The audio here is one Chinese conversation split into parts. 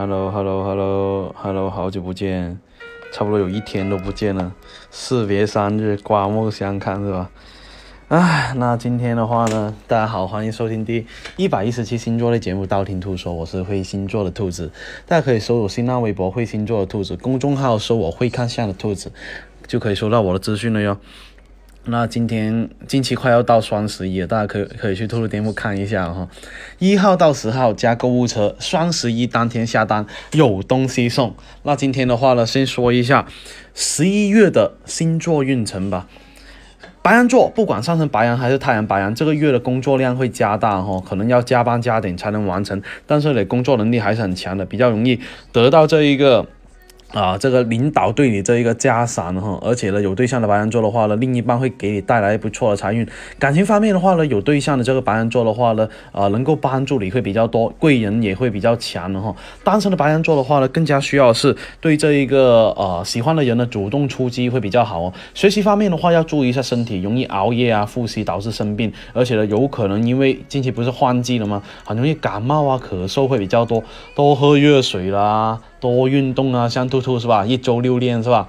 Hello，Hello，Hello，Hello，好久不见，差不多有一天都不见了。士别三日，刮目相看，是吧？唉，那今天的话呢，大家好，欢迎收听第一百一十期星座类节目《道听途说》，我是会星座的兔子，大家可以搜索新浪微博“会星座的兔子”公众号，搜我会看相的兔子，就可以收到我的资讯了哟。那今天近期快要到双十一了，大家可以可以去兔兔店铺看一下哈。一号到十号加购物车，双十一当天下单有东西送。那今天的话呢，先说一下十一月的星座运程吧。白羊座，不管上升白羊还是太阳白羊，这个月的工作量会加大哈，可能要加班加点才能完成，但是你工作能力还是很强的，比较容易得到这一个。啊，这个领导对你这一个加赏哈，而且呢，有对象的白羊座的话呢，另一半会给你带来不错的财运。感情方面的话呢，有对象的这个白羊座的话呢，啊，能够帮助你会比较多，贵人也会比较强的哈。单身的白羊座的话呢，更加需要是对这一个呃喜欢的人呢主动出击会比较好哦。学习方面的话要注意一下身体，容易熬夜啊、复习导致生病，而且呢，有可能因为近期不是换季了吗？很容易感冒啊、咳嗽会比较多，多喝热水啦。多运动啊，像兔兔是吧？一周六练是吧？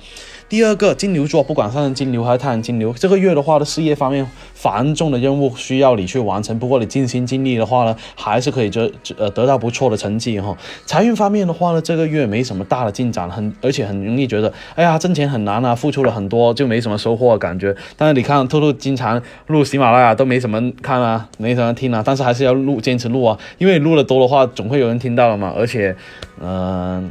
第二个金牛座，不管上升金牛还是太阳金牛，这个月的话的事业方面繁重的任务需要你去完成。不过你尽心尽力的话呢，还是可以得呃得到不错的成绩哈。财运方面的话呢，这个月没什么大的进展，很而且很容易觉得，哎呀挣钱很难啊，付出了很多就没什么收获的感觉。但是你看兔兔经常录喜马拉雅都没什么看啊，没什么听啊，但是还是要录，坚持录啊，因为录的多的话，总会有人听到了嘛。而且，嗯。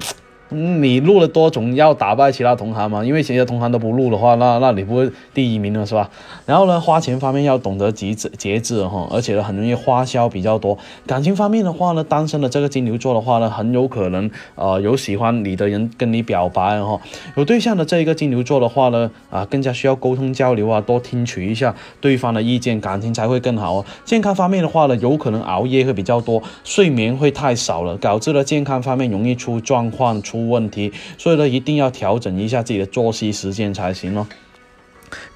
你录了多，总要打败其他同行嘛？因为其他同行都不录的话，那那你不会第一名了是吧？然后呢，花钱方面要懂得节制节制哈，而且呢，很容易花销比较多。感情方面的话呢，单身的这个金牛座的话呢，很有可能呃有喜欢你的人跟你表白哈。有对象的这一个金牛座的话呢，啊，更加需要沟通交流啊，多听取一下对方的意见，感情才会更好哦。健康方面的话呢，有可能熬夜会比较多，睡眠会太少了，导致了健康方面容易出状况出。问题，所以呢，一定要调整一下自己的作息时间才行哦。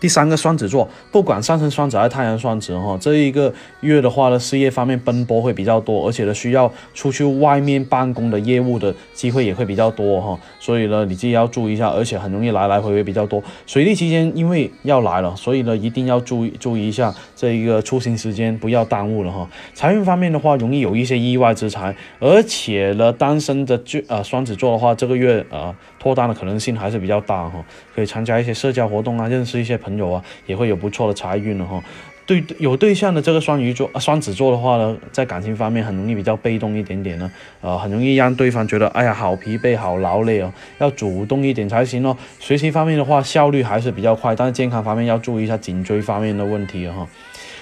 第三个双子座，不管上升双子还是太阳双子哈，这一个月的话呢，事业方面奔波会比较多，而且呢，需要出去外面办公的业务的机会也会比较多哈，所以呢，你自己要注意一下，而且很容易来来回回比较多。水逆期间因为要来了，所以呢，一定要注意注意一下这一个出行时间，不要耽误了哈。财运方面的话，容易有一些意外之财，而且呢，单身的就呃双子座的话，这个月呃脱单的可能性还是比较大哈，可以参加一些社交活动啊，认识一些朋友啊，也会有不错的财运的哈。对有对象的这个双鱼座、双子座的话呢，在感情方面很容易比较被动一点点呢，呃，很容易让对方觉得哎呀好疲惫、好劳累哦，要主动一点才行哦。学习方面的话，效率还是比较快，但是健康方面要注意一下颈椎方面的问题哈。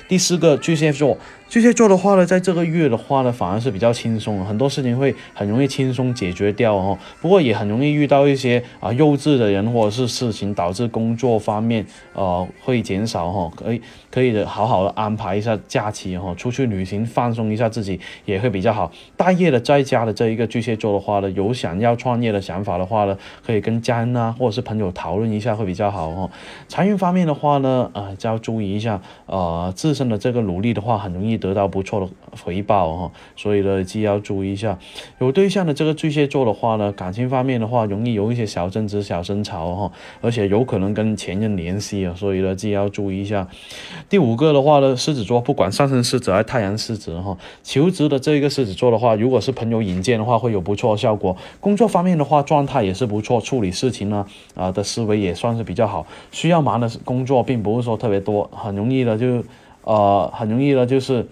第四个巨蟹座。巨蟹座的话呢，在这个月的话呢，反而是比较轻松，很多事情会很容易轻松解决掉哦。不过也很容易遇到一些啊幼稚的人或者是事情，导致工作方面呃会减少哈。可以可以的好好的安排一下假期哈，出去旅行放松一下自己也会比较好。待业的在家的这一个巨蟹座的话呢，有想要创业的想法的话呢，可以跟家人啊或者是朋友讨论一下会比较好哦。财运方面的话呢，呃就要注意一下，呃自身的这个努力的话，很容易。得到不错的回报哈，所以呢，既要注意一下。有对象的这个巨蟹座的话呢，感情方面的话，容易有一些小争执、小争吵哈，而且有可能跟前任联系啊，所以呢，既要注意一下。第五个的话呢，狮子座，不管上升狮子还是太阳狮子哈，求职的这一个狮子座的话，如果是朋友引荐的话，会有不错的效果。工作方面的话，状态也是不错，处理事情呢啊的思维也算是比较好。需要忙的工作并不是说特别多，很容易的就。呃，很容易的，就是，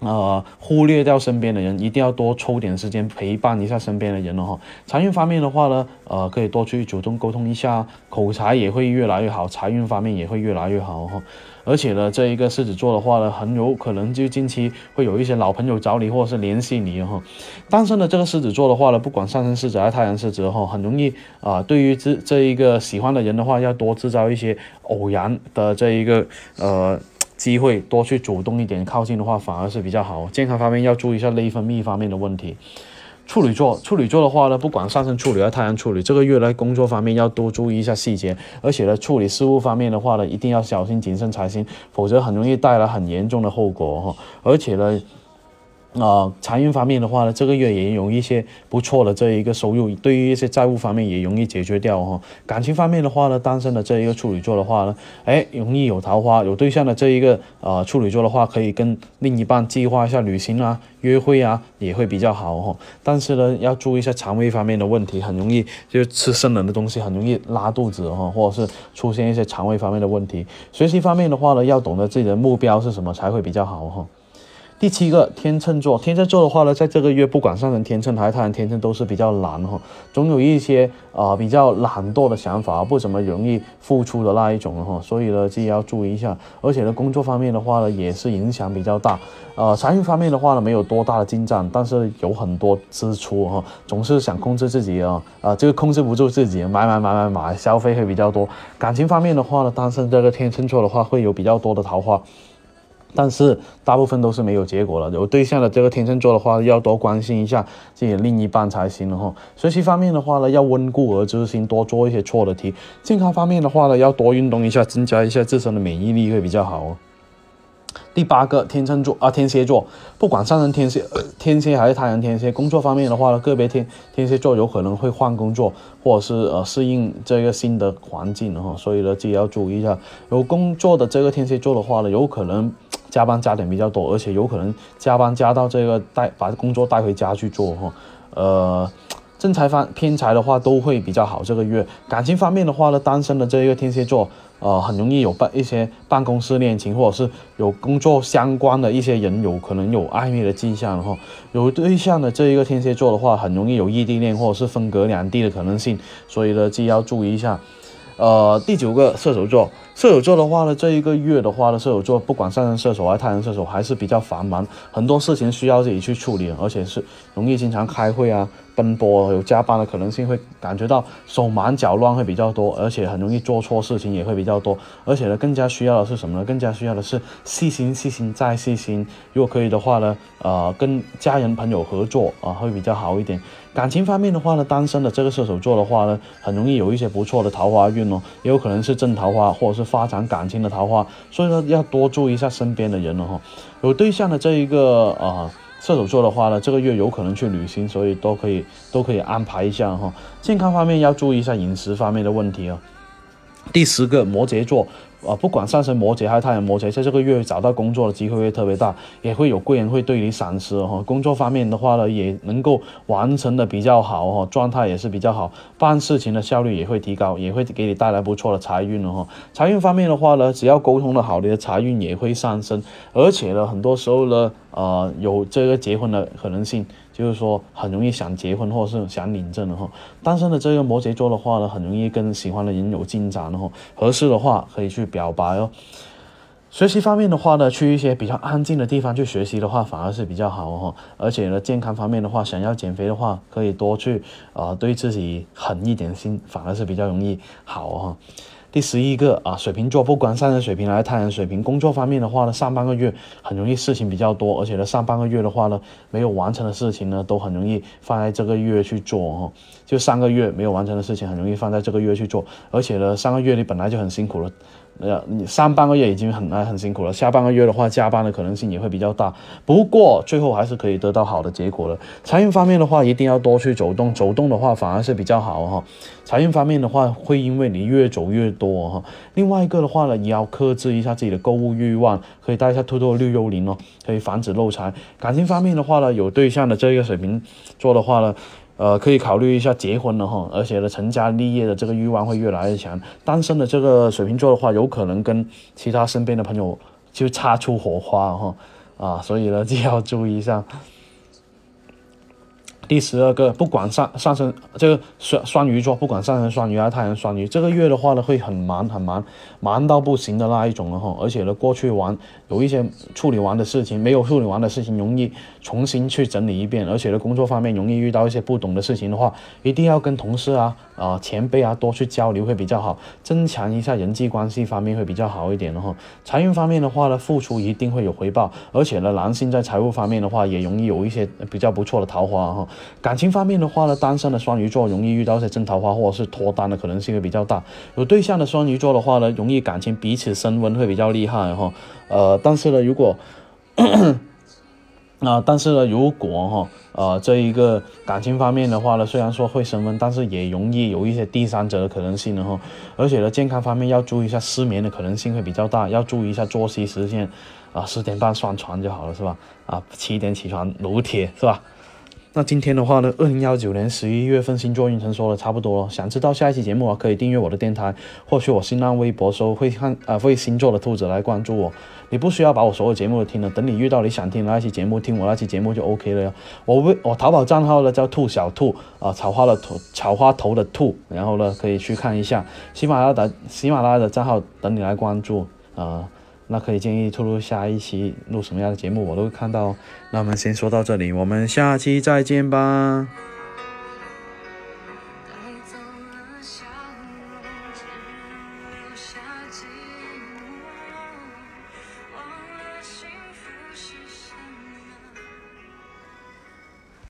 呃，忽略掉身边的人，一定要多抽点时间陪伴一下身边的人了哈。财运方面的话呢，呃，可以多去主动沟通一下，口才也会越来越好，财运方面也会越来越好哈。而且呢，这一个狮子座的话呢，很有可能就近期会有一些老朋友找你，或者是联系你哈。单身的这个狮子座的话呢，不管上升狮子还是太阳狮子哈，很容易啊，对于这这一个喜欢的人的话，要多制造一些偶然的这一个呃。机会多去主动一点靠近的话，反而是比较好。健康方面要注意一下内分泌方面的问题。处女座，处女座的话呢，不管上升处女还是太阳处女，这个月来工作方面要多注意一下细节，而且呢，处理事务方面的话呢，一定要小心谨慎才行，否则很容易带来很严重的后果哈。而且呢。啊，财运方面的话呢，这个月也有一些不错的这一个收入，对于一些债务方面也容易解决掉哈。感情方面的话呢，单身的这一个处女座的话呢，哎，容易有桃花，有对象的这一个呃处女座的话，可以跟另一半计划一下旅行啊、约会啊，也会比较好哈。但是呢，要注意一下肠胃方面的问题，很容易就吃生冷的东西，很容易拉肚子哈，或者是出现一些肠胃方面的问题。学习方面的话呢，要懂得自己的目标是什么才会比较好哈。第七个天秤座，天秤座的话呢，在这个月不管上升天秤还是太阳天秤都是比较懒哈，总有一些啊比较懒惰的想法，不怎么容易付出的那一种哈，所以呢自己要注意一下。而且呢工作方面的话呢也是影响比较大，呃财运方面的话呢没有多大的进展，但是有很多支出哈，总是想控制自己啊啊这个控制不住自己，买买买买买，消费会比较多。感情方面的话呢，单身这个天秤座的话会有比较多的桃花。但是大部分都是没有结果了。有对象的这个天秤座的话，要多关心一下自己的另一半才行了哈。学习方面的话呢，要温故而知新，多做一些错的题。健康方面的话呢，要多运动一下，增加一下自身的免疫力会比较好哦。第八个天秤座啊，天蝎座，不管上升天蝎、天蝎还是太阳天蝎，工作方面的话呢，个别天天蝎座有可能会换工作，或者是呃适应这个新的环境哈，所以呢自己要注意一下。有工作的这个天蝎座的话呢，有可能。加班加点比较多，而且有可能加班加到这个带把工作带回家去做哈，呃，正财方偏财的话都会比较好。这个月感情方面的话呢，单身的这一个天蝎座，呃，很容易有办一些办公室恋情，或者是有工作相关的一些人有可能有暧昧的迹象哈。有对象的这一个天蝎座的话，很容易有异地恋或者是分隔两地的可能性，所以呢，自己要注意一下。呃，第九个射手座，射手座的话呢，这一个月的话呢，射手座不管上升射手还是太阳射手，还是比较繁忙，很多事情需要自己去处理，而且是容易经常开会啊。奔波有加班的可能性，会感觉到手忙脚乱会比较多，而且很容易做错事情也会比较多。而且呢，更加需要的是什么呢？更加需要的是细心、细心再细心。如果可以的话呢，呃，跟家人朋友合作啊，会比较好一点。感情方面的话呢，单身的这个射手座的话呢，很容易有一些不错的桃花运哦，也有可能是正桃花，或者是发展感情的桃花。所以说要多注意一下身边的人了哈。有对象的这一个啊。射手座的话呢，这个月有可能去旅行，所以都可以都可以安排一下哈。健康方面要注意一下饮食方面的问题啊。第十个摩羯座。啊，不管上升摩羯还是太阳摩羯，在这个月找到工作的机会会特别大，也会有贵人会对你赏识哈。工作方面的话呢，也能够完成的比较好哈，状态也是比较好，办事情的效率也会提高，也会给你带来不错的财运了哈。财运方面的话呢，只要沟通的好，你的财运也会上升，而且呢，很多时候呢，呃，有这个结婚的可能性。就是说很容易想结婚或者是想领证的哈，单身的这个摩羯座的话呢，很容易跟喜欢的人有进展的哈，合适的话可以去表白哦。学习方面的话呢，去一些比较安静的地方去学习的话，反而是比较好哈。而且呢，健康方面的话，想要减肥的话，可以多去啊，对自己狠一点心，反而是比较容易好哈。第十一个啊，水瓶座，不管上升水平还是太阳水平，工作方面的话呢，上半个月很容易事情比较多，而且呢，上半个月的话呢，没有完成的事情呢，都很容易放在这个月去做哈。就上个月没有完成的事情，很容易放在这个月去做，而且呢，上个月你本来就很辛苦了。呃，你上半个月已经很难很辛苦了，下半个月的话加班的可能性也会比较大。不过最后还是可以得到好的结果的。财运方面的话，一定要多去走动，走动的话反而是比较好哈。财运方面的话，会因为你越走越多哈。另外一个的话呢，也要克制一下自己的购物欲望，可以带一下兔兔绿幽灵哦，可以防止漏财。感情方面的话呢，有对象的这个水平做的话呢。呃，可以考虑一下结婚了哈，而且呢，成家立业的这个欲望会越来越强。单身的这个水瓶座的话，有可能跟其他身边的朋友就擦出火花哈，啊，所以呢，就要注意一下。第十二个，不管上上升这个双双鱼座，不管上升双鱼还是太阳双鱼，这个月的话呢，会很忙很忙，忙到不行的那一种了哈。而且呢，过去完有一些处理完的事情，没有处理完的事情，容易重新去整理一遍。而且呢，工作方面容易遇到一些不懂的事情的话，一定要跟同事啊。啊，前辈啊，多去交流会比较好，增强一下人际关系方面会比较好一点的哈。财运方面的话呢，付出一定会有回报，而且呢，男性在财务方面的话，也容易有一些比较不错的桃花哈。感情方面的话呢，单身的双鱼座容易遇到一些真桃花或者是脱单的可能性会比较大。有对象的双鱼座的话呢，容易感情彼此升温会比较厉害哈。呃，但是呢，如果 啊，但是呢，如果哈，呃，这一个感情方面的话呢，虽然说会升温，但是也容易有一些第三者的可能性的哈。而且呢，健康方面要注意一下，失眠的可能性会比较大，要注意一下作息时间，啊，十点半上床就好了，是吧？啊，七点起床撸铁，是吧？那今天的话呢，二零幺九年十一月份星座运程说的差不多了。想知道下一期节目啊，可以订阅我的电台，或去我新浪微博搜“会看啊会星座的兔子”来关注我。你不需要把我所有节目都听了，等你遇到你想听的那期节目，听我那期节目就 OK 了哟。我微我淘宝账号呢叫兔小兔啊，草花的头草花头的兔，然后呢可以去看一下。喜马拉雅的喜马拉雅的账号等你来关注啊。那可以建议透露下一期录什么样的节目，我都会看到。那我们先说到这里，我们下期再见吧。